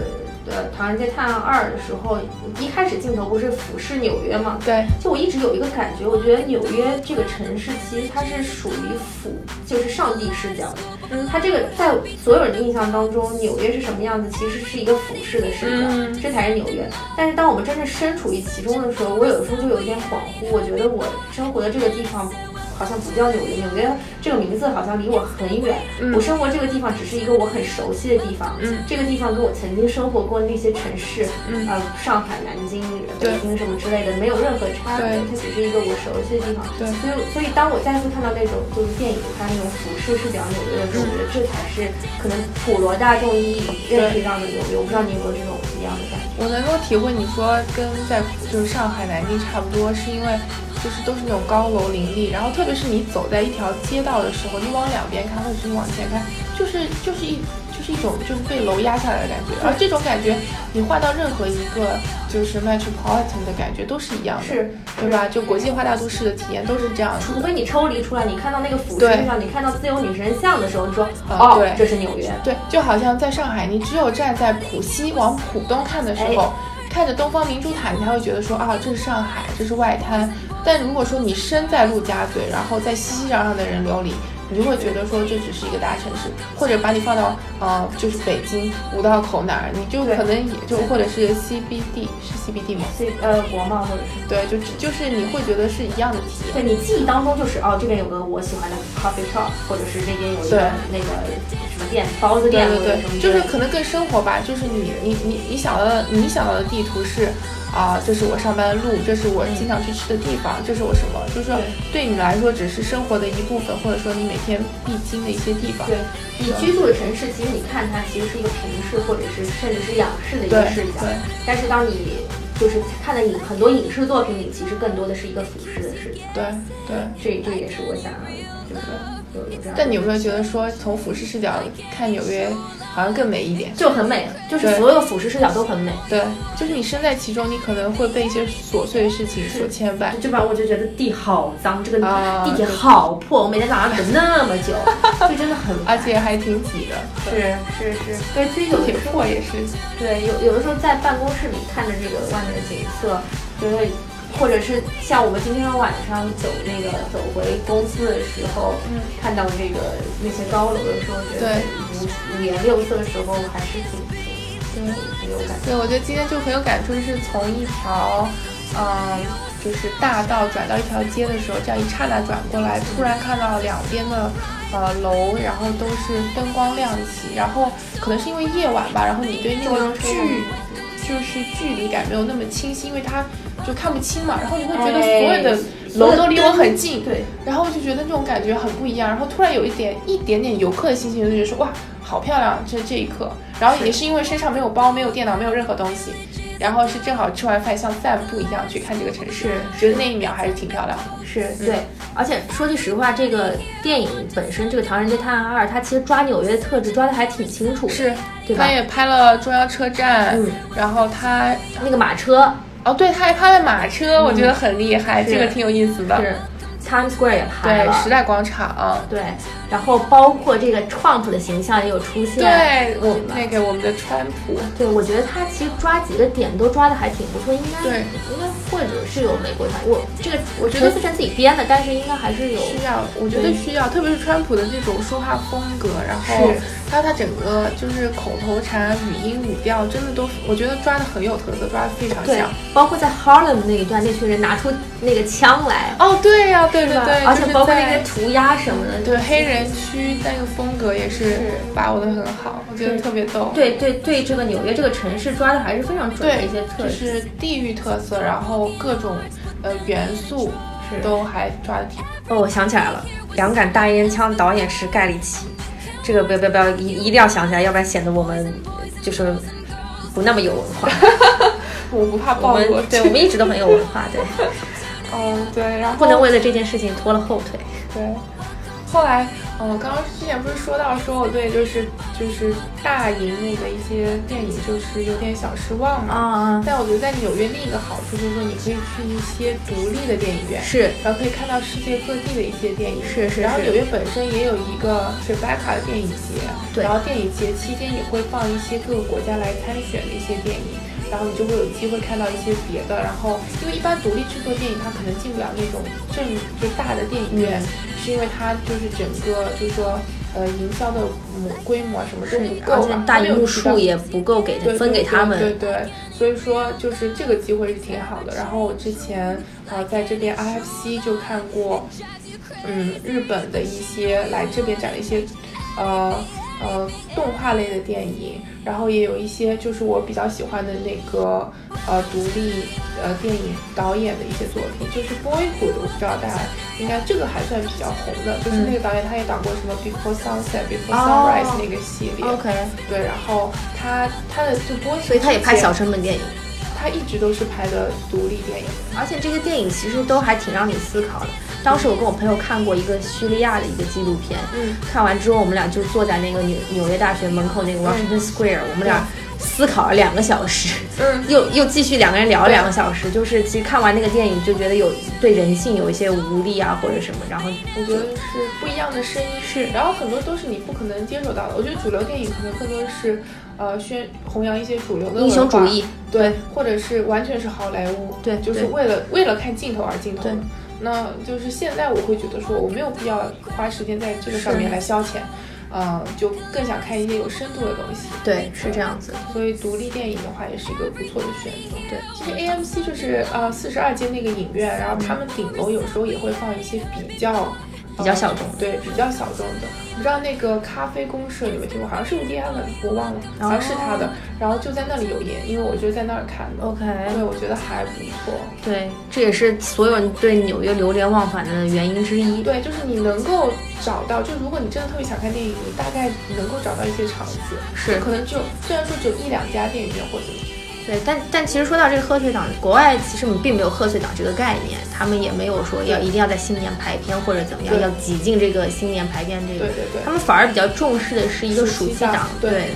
呃，《唐人街探案二》的时候，一开始镜头不是俯视纽约吗？对，就我一直有一个感觉，我觉得纽约这个城市其实它是属于俯，就是上帝视角的。嗯，它这个在所有人的印象当中，纽约是什么样子，其实是一个俯视的视角，这才是纽约。但是当我们真正身处于其中的时候，我有时候就有一点恍惚，我觉得我生活的这个地方。好像不叫纽约，纽约这个名字好像离我很远。我生活这个地方只是一个我很熟悉的地方。嗯，这个地方跟我曾经生活过那些城市，呃，上海、南京、北京什么之类的，没有任何差别。它只是一个我熟悉的地方。对，所以，所以当我再次看到那种就是电影它那种俯视视角纽约的时候，我觉得这才是可能普罗大众意义认识到的纽约。我不知道你有没有这种一样的感觉？我能够体会你说跟在就是上海、南京差不多，是因为。就是都是那种高楼林立，然后特别是你走在一条街道的时候，你往两边看或者是你往前看，就是就是一是一种就是被楼压下来的感觉。而这种感觉，你换到任何一个就是 metropolitan 的感觉都是一样的，是，对吧？就国际化大都市的体验都是这样的。除非你抽离出来，你看到那个俯视上，你看到自由女神像的时候，你说哦，这是纽约。对，就好像在上海，你只有站在浦西往浦东看的时候。看着东方明珠塔，你才会觉得说啊，这是上海，这是外滩。但如果说你身在陆家嘴，然后在熙熙攘攘的人流里。你就会觉得说这只是一个大城市，或者把你放到呃就是北京五道口哪儿，你就可能也就或者是 CBD 是 CBD 吗？C 呃国贸或者是对，就就是你会觉得是一样的体验。对你记忆当中就是哦这边有个我喜欢的 coffee shop，或者是那边有一个那个什么店包子店对对对，就是可能更生活吧。就是你你你你想到的你想到的地图是。啊，这是我上班的路，这是我经常去吃的地方，这是我什么？就是说，对你来说只是生活的一部分，或者说你每天必经的一些地方。对你居住的城市，其实你看它其实是一个平视，或者是甚至是仰视的一个视角。对。但是当你就是看的影很多影视作品里，其实更多的是一个俯视的视角。对对。这这也是我想就是。但你有没有觉得说，从俯视视角看纽约？好像更美一点，就很美，就是所有俯视视角都很美。对，就是你身在其中，你可能会被一些琐碎的事情所牵绊。就把我就觉得地好脏，这个地铁好破，我每天早上等那么久，就真的很，而且还挺挤的。是是是，对，其实有的时候也是。对，有有的时候在办公室里看着这个外面的景色，觉得。或者是像我们今天晚上走那个走回公司的时候，嗯，看到这个那些高楼的时候，觉得五五颜六色的时候，还是挺挺挺有感。对，我觉得今天就很有感触，是从一条，嗯。就是大道转到一条街的时候，这样一刹那转过来，突然看到两边的呃楼，然后都是灯光亮起，然后可能是因为夜晚吧，然后你对那个距就是距离感没有那么清晰，因为它就看不清嘛，然后你会觉得所有的楼都离我很近，对，然后我就觉得那种感觉很不一样，然后突然有一点一点点游客的心情，就觉得说哇，好漂亮，这这一刻，然后也是因为身上没有包，没有电脑，没有任何东西。然后是正好吃完饭像散步一样去看这个城市，觉得那一秒还是挺漂亮的。是。对，而且说句实话，这个电影本身这个《唐人街探案二》，它其实抓纽约的特质抓的还挺清楚，是，对吧？他也拍了中央车站，嗯，然后他那个马车，哦，对，他还开了马车，我觉得很厉害，这个挺有意思的。是。Times Square 也拍了，对，时代广场，对，然后包括这个 Trump 的形象也有出现，对，我那个我们的川普，对，我觉得他其实抓几个点都抓的还挺不错，应该，对，应该或者是有美国团，我这个我觉得思成自己编的，但是应该还是有需要，我觉得需要，特别是川普的这种说话风格，然后。还有他整个就是口头禅、语音、语调，真的都我觉得抓的很有特色，抓的非常像。包括在 Harlem 那一段，那群人拿出那个枪来。哦，对呀，对对对对，而且包括那些涂鸦什么的，对黑人区那个风格也是把握的很好，我觉得特别逗。对对对，这个纽约这个城市抓的还是非常准的一些特色，就是地域特色，然后各种呃元素是都还抓的挺。哦，我想起来了，两杆大烟枪导演是盖里奇。这个不要不要不要一一定要想起来，要不然显得我们就是不那么有文化。我不怕暴露，对我们一直都很有文化，对。嗯，对，然后不能为了这件事情拖了后腿。对。后来，嗯，刚刚之前不是说到说我对就是就是大荧幕的一些电影就是有点小失望嘛。啊但我觉得在纽约另一个好处就是说你可以去一些独立的电影院，是，然后可以看到世界各地的一些电影，是是。然后纽约本身也有一个 Tribeca 的电影节，对。然后电影节期间也会放一些各个国家来参选的一些电影，然后你就会有机会看到一些别的。然后因为一般独立制作电影它可能进不了那种正就大的电影院。是因为它就是整个就是说，呃，营销的模规模什么都不够，而且大荧幕数也不够给分给他们。对对，所以说就是这个机会是挺好的。然后我之前啊在这边 IFC 就看过，嗯，日本的一些来这边展的一些，呃。呃，动画类的电影，然后也有一些就是我比较喜欢的那个呃独立呃电影导演的一些作品，就是 Boyhood，我不知道大家应该这个还算比较红的，就是那个导演他也导过什么 Before Sunset、Before Sunrise 那个系列。OK。对，然后他他的就 Boyhood，所以他也拍小成本电影。他一直都是拍的独立电影，而且这些电影其实都还挺让你思考的。当时我跟我朋友看过一个叙利亚的一个纪录片，嗯，看完之后我们俩就坐在那个纽纽约大学门口那个 Washington Square，我们俩思考了两个小时，嗯，又又继续两个人聊了两个小时，就是其实看完那个电影就觉得有对人性有一些无力啊或者什么，然后我觉得是不一样的声音是，然后很多都是你不可能接受到的。我觉得主流电影可能更多是。呃，宣弘扬一些主流的英雄主义，对，或者是完全是好莱坞，对，就是为了为了看镜头而镜头。那就是现在我会觉得说，我没有必要花时间在这个上面来消遣，呃，就更想看一些有深度的东西。对，是这样子。所以独立电影的话，也是一个不错的选择。对，其实 AMC 就是呃四十二街那个影院，然后他们顶楼有时候也会放一些比较。比较小众，对，比较小众的。你知道那个咖啡公社有没有听过？好像是伍迪·艾伦，我忘了，好像是他的。然后就在那里有演，因为我就在那儿看的。OK，对，我觉得还不错。对，这也是所有人对纽约流连忘返的原因之一。对，就是你能够找到，就如果你真的特别想看电影，你大概能够找到一些场子，是可能就虽然说只有一两家电影院或者。对，但但其实说到这个贺岁档，国外其实并没有贺岁档这个概念，他们也没有说要一定要在新年排片或者怎么样，要挤进这个新年排片这个。对对对。他们反而比较重视的是一个暑期档，对，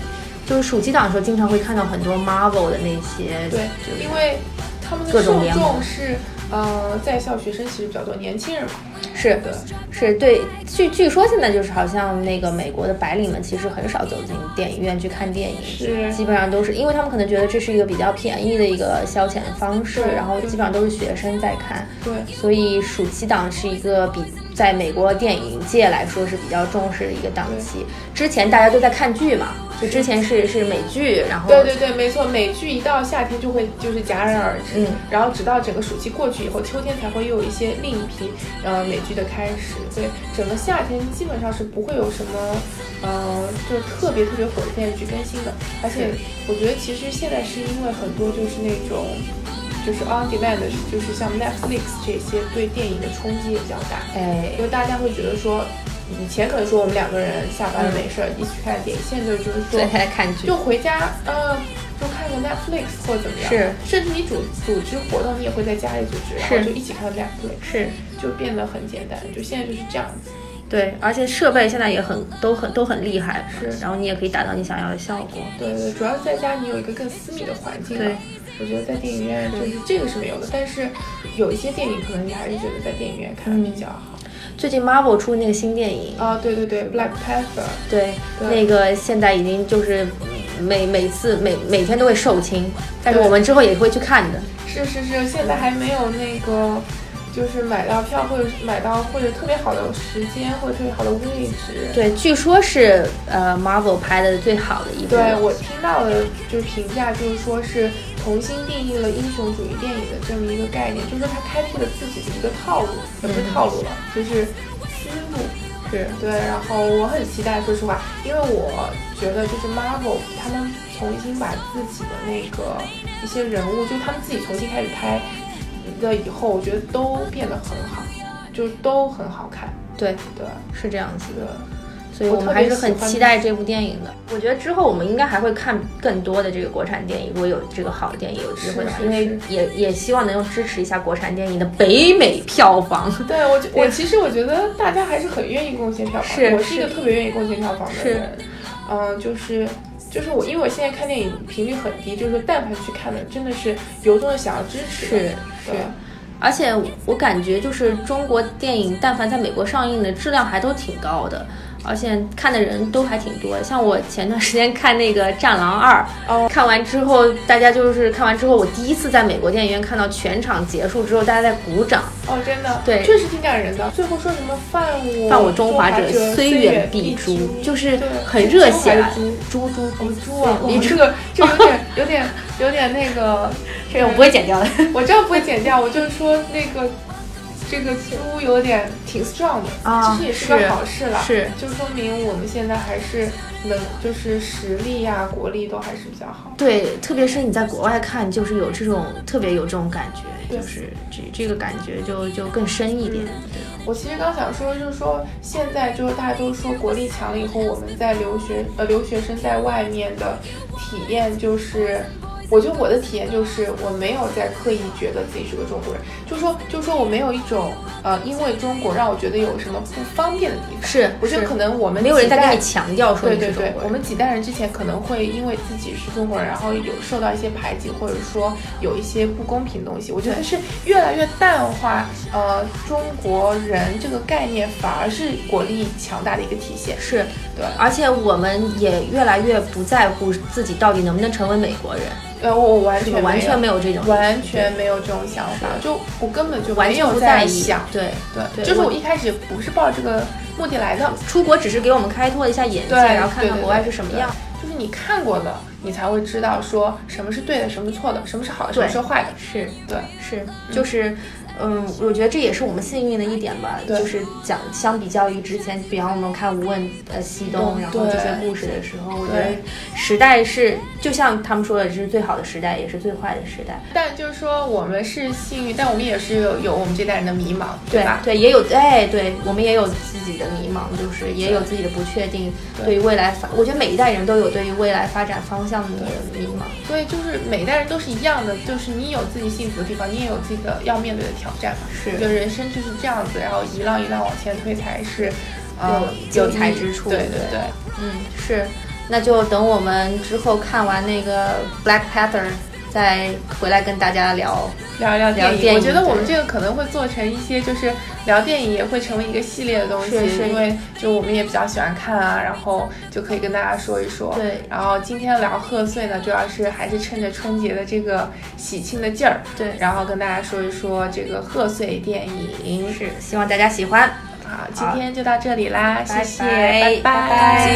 就是暑期档的时候经常会看到很多 Marvel 的那些，对，因为他们的受众是。呃，在校学生其实比较多，年轻人嘛，是的，是对。据据说现在就是好像那个美国的白领们其实很少走进电影院去看电影，是基本上都是因为他们可能觉得这是一个比较便宜的一个消遣方式，然后基本上都是学生在看，对。所以暑期档是一个比在美国电影界来说是比较重视的一个档期。之前大家都在看剧嘛。就之前是是美剧，然后对对对，没错，美剧一到夏天就会就是戛然而止，嗯，然后直到整个暑期过去以后，秋天才会又有一些另一批呃美剧的开始，所以整个夏天基本上是不会有什么呃就是特别特别火的电视剧更新的，而且我觉得其实现在是因为很多就是那种。就是 on demand 就是像 Netflix 这些对电影的冲击也比较大，哎，因为大家会觉得说，以前可能说我们两个人下班了没事儿一起去看电影，现在就是说看剧，就回家，呃，就看个 Netflix 或者怎么样，是，甚至你组组织活动，你也会在家里组织，然后就一起看 Netflix，是，就变得很简单，就现在就是这样子。对，而且设备现在也很都很都很厉害，是，然后你也可以达到你想要的效果。对对，主要是在家你有一个更私密的环境。对。我觉得在电影院就是这个是没有的，但是有一些电影可能你还是觉得在电影院看比较好。最近 Marvel 出那个新电影啊，对对对，Black Panther，对，那个现在已经就是每每次每每天都会售罄，但是我们之后也会去看的。是是是，现在还没有那个。就是买到票或者买到或者特别好的时间或者特别好的位置。对，据说是呃 Marvel 拍的最好的一部。对我听到的就是评价，就是说是重新定义了英雄主义电影的这么一个概念，就是说他开辟了自己的一个套路，也不是套路了，就是思路。是对，然后我很期待，说实话，因为我觉得就是 Marvel 他们重新把自己的那个一些人物，就他们自己重新开始拍。的以后我觉得都变得很好，就都很好看。对对，是这样子的。所以我们还是很期待这部电影的。我觉得之后我们应该还会看更多的这个国产电影，如果有这个好的电影有机会的话，因为也也希望能够支持一下国产电影的北美票房。对我，我其实我觉得大家还是很愿意贡献票房。是，我是一个特别愿意贡献票房的人。嗯，就是。就是我，因为我现在看电影频率很低，就是但凡去看的，真的是由衷的想要支持。是是，而且我感觉就是中国电影，但凡在美国上映的质量还都挺高的。而且看的人都还挺多，像我前段时间看那个《战狼二》，哦，看完之后，大家就是看完之后，我第一次在美国电影院看到全场结束之后，大家在鼓掌。哦，真的，对，确实挺感人的。最后说什么“犯我犯我中华者，虽远必诛”，就是很热血。猪猪猪猪啊！你这个这有点有点有点那个，这个我不会剪掉的。我知道不会剪掉，我就是说那个。这个猪有点挺 strong 的啊，其实也是个好事了，是就说明我们现在还是能，就是实力呀、国力都还是比较好。对，特别是你在国外看，就是有这种特别有这种感觉，就是这这个感觉就就更深一点。我其实刚想说，就是说现在就是大家都说国力强了以后，我们在留学呃留学生在外面的体验就是。我觉得我的体验就是，我没有在刻意觉得自己是个中国人，就说，就说我没有一种，呃，因为中国让我觉得有什么不方便的地方。是，我觉得可能我们没有人在跟你强调说对对对，我们几代人之前可能会因为自己是中国人，然后有受到一些排挤，或者说有一些不公平的东西。我觉得是越来越淡化，呃，中国人这个概念反而是国力强大的一个体现。是对，而且我们也越来越不在乎自己到底能不能成为美国人。呃，我完全完全没有这种，完全没有这种想法，就我根本就没有在想，对对，就是我一开始不是抱着这个目的来的，出国只是给我们开拓一下眼界，然后看看国外是什么样。就是你看过的，你才会知道说什么是对的，什么是错的，什么是好的，什么是坏的。是对，是就是。嗯，我觉得这也是我们幸运的一点吧，就是讲相比较于之前，比方我们看《无问呃西东》，然后这些故事的时候，我觉得时代是就像他们说的，这是最好的时代，也是最坏的时代。但就是说我们是幸运，但我们也是有有我们这代人的迷茫，对吧？对，也有哎，对我们也有自己的迷茫，就是也有自己的不确定。对于未来发，我觉得每一代人都有对于未来发展方向的迷茫。所以就是每一代人都是一样的，就是你有自己幸福的地方，你也有自己的要面对的挑战嘛。是，就人生就是这样子，然后一浪一浪往前推才是，呃，有才之处。对对对，嗯，是，那就等我们之后看完那个 Black Panther。再回来跟大家聊聊聊电影，我觉得我们这个可能会做成一些，就是聊电影也会成为一个系列的东西，因为就我们也比较喜欢看啊，然后就可以跟大家说一说。对，然后今天聊贺岁呢，主要是还是趁着春节的这个喜庆的劲儿，对，然后跟大家说一说这个贺岁电影，是希望大家喜欢。好，今天就到这里啦，谢谢，拜拜拜。